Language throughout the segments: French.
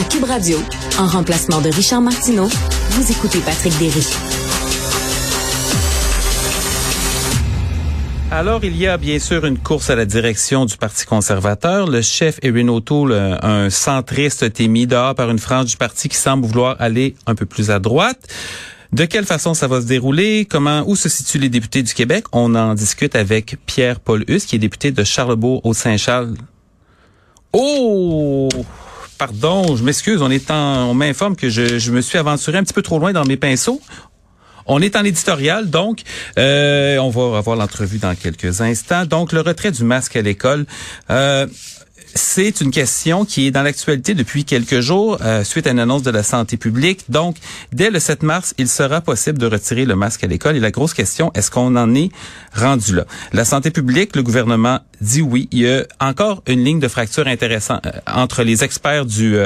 À Cube Radio, en remplacement de Richard Martineau, vous écoutez Patrick Derry. Alors, il y a bien sûr une course à la direction du Parti conservateur. Le chef Erin O'Toole, un centriste, a été mis dehors par une frange du parti qui semble vouloir aller un peu plus à droite. De quelle façon ça va se dérouler? Comment, où se situent les députés du Québec? On en discute avec Pierre-Paul Hus, qui est député de Charlebourg au Saint-Charles. Oh! Pardon, je m'excuse, on est en, on m'informe que je, je me suis aventuré un petit peu trop loin dans mes pinceaux. On est en éditorial, donc euh, on va avoir l'entrevue dans quelques instants. Donc le retrait du masque à l'école. Euh, c'est une question qui est dans l'actualité depuis quelques jours euh, suite à une annonce de la santé publique. Donc, dès le 7 mars, il sera possible de retirer le masque à l'école. Et la grosse question, est-ce qu'on en est rendu là? La santé publique, le gouvernement dit oui. Il y a encore une ligne de fracture intéressante entre les experts du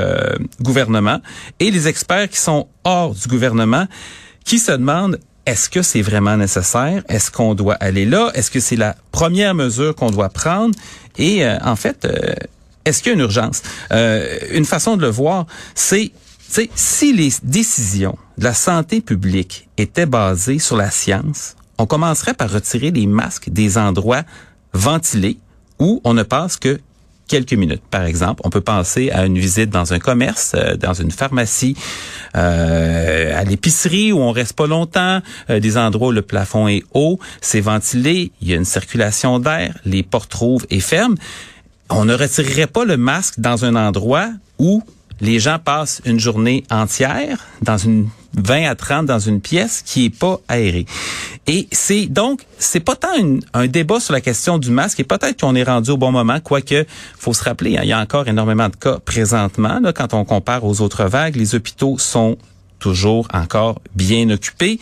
gouvernement et les experts qui sont hors du gouvernement qui se demande est-ce que c'est vraiment nécessaire? Est-ce qu'on doit aller là? Est-ce que c'est la première mesure qu'on doit prendre? Et euh, en fait, euh, est-ce qu'il y a une urgence? Euh, une façon de le voir, c'est si les décisions de la santé publique étaient basées sur la science, on commencerait par retirer les masques des endroits ventilés où on ne passe que quelques minutes. Par exemple, on peut penser à une visite dans un commerce, euh, dans une pharmacie, euh, à l'épicerie où on reste pas longtemps, euh, des endroits où le plafond est haut, c'est ventilé, il y a une circulation d'air, les portes rouvrent et ferment. On ne retirerait pas le masque dans un endroit où les gens passent une journée entière dans une 20 à 30 dans une pièce qui est pas aérée. Et c'est donc c'est pas tant un débat sur la question du masque et peut-être qu'on est rendu au bon moment, quoique faut se rappeler, hein, il y a encore énormément de cas présentement là, quand on compare aux autres vagues, les hôpitaux sont toujours encore bien occupé.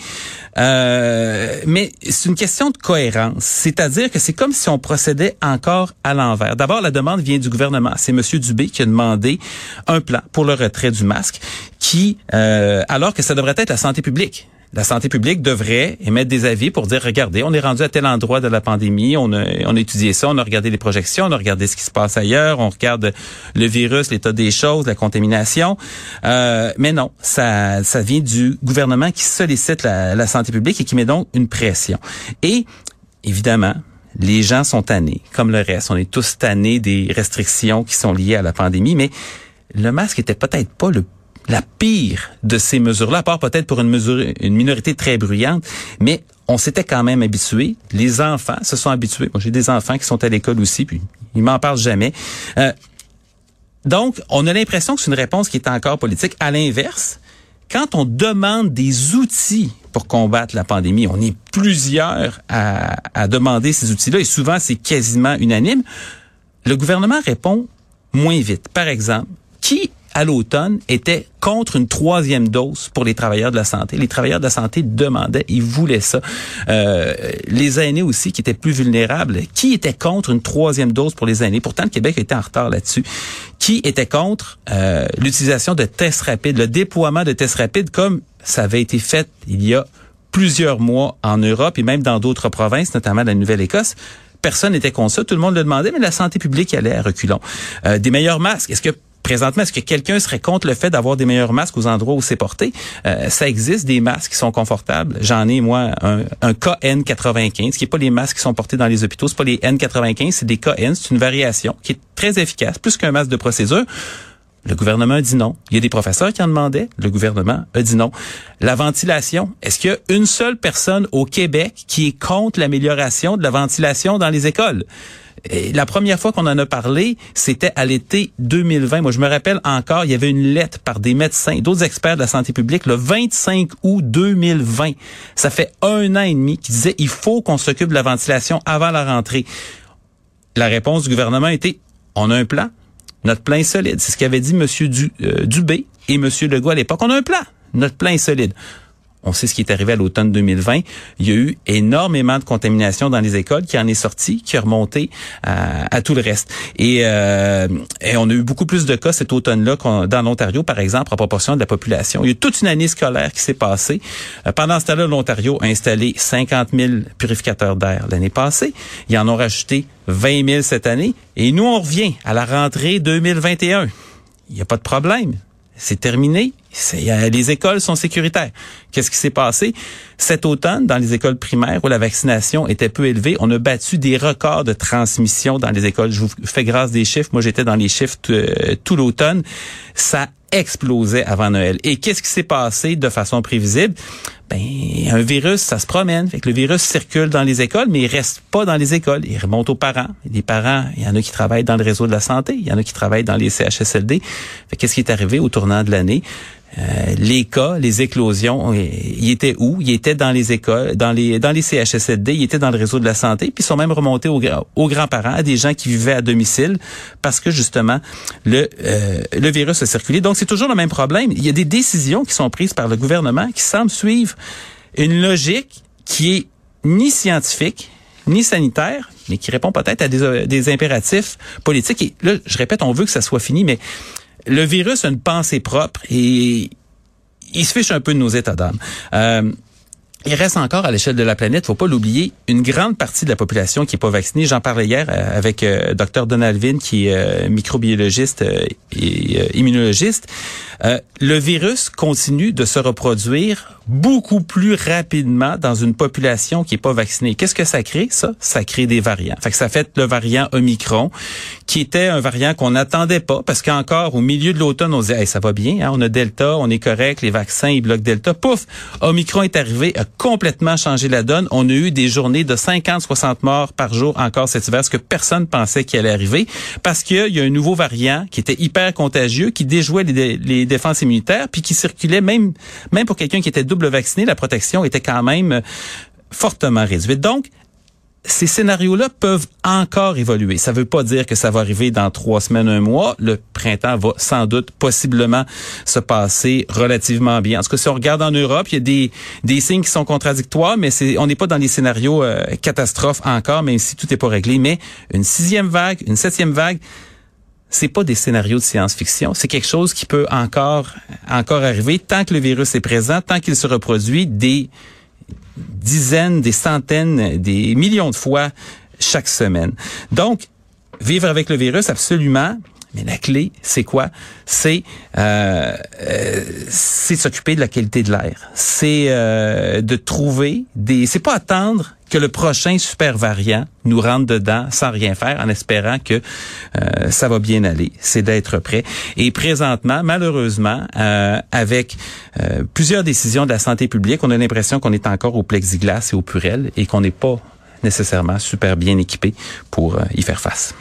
Euh, mais c'est une question de cohérence. C'est-à-dire que c'est comme si on procédait encore à l'envers. D'abord, la demande vient du gouvernement. C'est M. Dubé qui a demandé un plan pour le retrait du masque qui, euh, alors que ça devrait être la santé publique la santé publique devrait émettre des avis pour dire, regardez, on est rendu à tel endroit de la pandémie, on a, on a étudié ça, on a regardé les projections, on a regardé ce qui se passe ailleurs, on regarde le virus, l'état des choses, la contamination. Euh, mais non, ça, ça vient du gouvernement qui sollicite la, la santé publique et qui met donc une pression. Et évidemment, les gens sont tannés, comme le reste. On est tous tannés des restrictions qui sont liées à la pandémie, mais le masque était peut-être pas le la pire de ces mesures-là, à part peut-être pour une mesure, une minorité très bruyante, mais on s'était quand même habitué. Les enfants se sont habitués. Moi, j'ai des enfants qui sont à l'école aussi, puis ils m'en parlent jamais. Euh, donc, on a l'impression que c'est une réponse qui est encore politique. À l'inverse, quand on demande des outils pour combattre la pandémie, on est plusieurs à, à demander ces outils-là, et souvent c'est quasiment unanime. Le gouvernement répond moins vite. Par exemple, à l'automne était contre une troisième dose pour les travailleurs de la santé. Les travailleurs de la santé demandaient, ils voulaient ça. Euh, les aînés aussi qui étaient plus vulnérables, qui était contre une troisième dose pour les aînés? Pourtant, le Québec était en retard là-dessus. Qui était contre euh, l'utilisation de tests rapides, le déploiement de tests rapides comme ça avait été fait il y a plusieurs mois en Europe et même dans d'autres provinces, notamment la Nouvelle-Écosse personne n'était contre ça. Tout le monde le demandait, mais la santé publique allait à reculons. Euh, des meilleurs masques. Est-ce que présentement, est-ce que quelqu'un serait contre le fait d'avoir des meilleurs masques aux endroits où c'est porté? Euh, ça existe des masques qui sont confortables. J'en ai, moi, un, un KN95, qui est pas les masques qui sont portés dans les hôpitaux, c'est pas les N95, c'est des KN, c'est une variation qui est très efficace, plus qu'un masque de procédure. Le gouvernement a dit non. Il y a des professeurs qui en demandaient. Le gouvernement a dit non. La ventilation. Est-ce qu'il y a une seule personne au Québec qui est contre l'amélioration de la ventilation dans les écoles? La première fois qu'on en a parlé, c'était à l'été 2020. Moi, je me rappelle encore, il y avait une lettre par des médecins, d'autres experts de la santé publique, le 25 août 2020. Ça fait un an et demi qui disait il faut qu'on s'occupe de la ventilation avant la rentrée. La réponse du gouvernement était on a un plan. Notre plan est solide. C'est ce qu'avait dit M. Euh, Dubé et M. Legault à l'époque. On a un plan. Notre plan est solide. On sait ce qui est arrivé à l'automne 2020. Il y a eu énormément de contamination dans les écoles qui en est sorti, qui est remonté à, tout le reste. Et, euh, et, on a eu beaucoup plus de cas cet automne-là dans l'Ontario, par exemple, en proportion de la population. Il y a eu toute une année scolaire qui s'est passée. Euh, pendant ce temps-là, l'Ontario a installé 50 000 purificateurs d'air l'année passée. Ils en ont rajouté 20 000 cette année. Et nous, on revient à la rentrée 2021. Il n'y a pas de problème c'est terminé. Les écoles sont sécuritaires. Qu'est-ce qui s'est passé? Cet automne, dans les écoles primaires où la vaccination était peu élevée, on a battu des records de transmission dans les écoles. Je vous fais grâce des chiffres. Moi, j'étais dans les chiffres euh, tout l'automne. Ça explosait avant Noël. Et qu'est-ce qui s'est passé de façon prévisible? Ben, un virus, ça se promène. Fait que le virus circule dans les écoles, mais il reste pas dans les écoles. Il remonte aux parents. Les parents, il y en a qui travaillent dans le réseau de la santé. Il y en a qui travaillent dans les CHSLD. qu'est-ce qui est arrivé au tournant de l'année? Euh, les cas, les éclosions, euh, ils étaient où? Ils étaient dans les écoles, dans les dans les CHSLD, ils étaient dans le réseau de la santé, puis ils sont même remontés aux, grands-parents, à des gens qui vivaient à domicile, parce que justement le euh, le virus a circulé. Donc c'est toujours le même problème. Il y a des décisions qui sont prises par le gouvernement qui semblent suivre une logique qui est ni scientifique ni sanitaire, mais qui répond peut-être à des, des impératifs politiques. Et là, je répète, on veut que ça soit fini, mais le virus a une pensée propre et il se fiche un peu de nos états d'âme. Euh, il reste encore à l'échelle de la planète, faut pas l'oublier, une grande partie de la population qui est pas vaccinée. J'en parlais hier euh, avec euh, Dr Donald Vin, qui est microbiologiste et immunologiste. le virus continue de se reproduire beaucoup plus rapidement dans une population qui est pas vaccinée. Qu'est-ce que ça crée ça? Ça crée des variants. Fait que ça fait le variant Omicron qui était un variant qu'on n'attendait pas parce qu'encore au milieu de l'automne on disait ça va bien, hein, on a Delta, on est correct, les vaccins ils bloquent Delta. Pouf, Omicron est arrivé, a complètement changé la donne. On a eu des journées de 50 60 morts par jour encore cet hiver, ce que personne pensait qu'il allait arriver parce qu'il y a un nouveau variant qui était hyper contagieux qui déjouait les, les défenses immunitaires puis qui circulait même même pour quelqu'un qui était double vacciné, la protection était quand même euh, fortement réduite. Donc, ces scénarios-là peuvent encore évoluer. Ça ne veut pas dire que ça va arriver dans trois semaines, un mois. Le printemps va sans doute possiblement se passer relativement bien. En tout cas, si on regarde en Europe, il y a des, des signes qui sont contradictoires, mais on n'est pas dans les scénarios euh, catastrophes encore, même si tout n'est pas réglé. Mais une sixième vague, une septième vague, c'est pas des scénarios de science-fiction, c'est quelque chose qui peut encore encore arriver tant que le virus est présent, tant qu'il se reproduit des dizaines, des centaines, des millions de fois chaque semaine. Donc vivre avec le virus absolument mais la clé, c'est quoi? C'est euh, euh s'occuper de la qualité de l'air. C'est euh, de trouver des. C'est pas attendre que le prochain super variant nous rentre dedans sans rien faire, en espérant que euh, ça va bien aller. C'est d'être prêt. Et présentement, malheureusement, euh, avec plusieurs décisions de la santé publique, on a l'impression qu'on est encore au plexiglas et au purel et qu'on n'est pas nécessairement super bien équipé pour y faire face.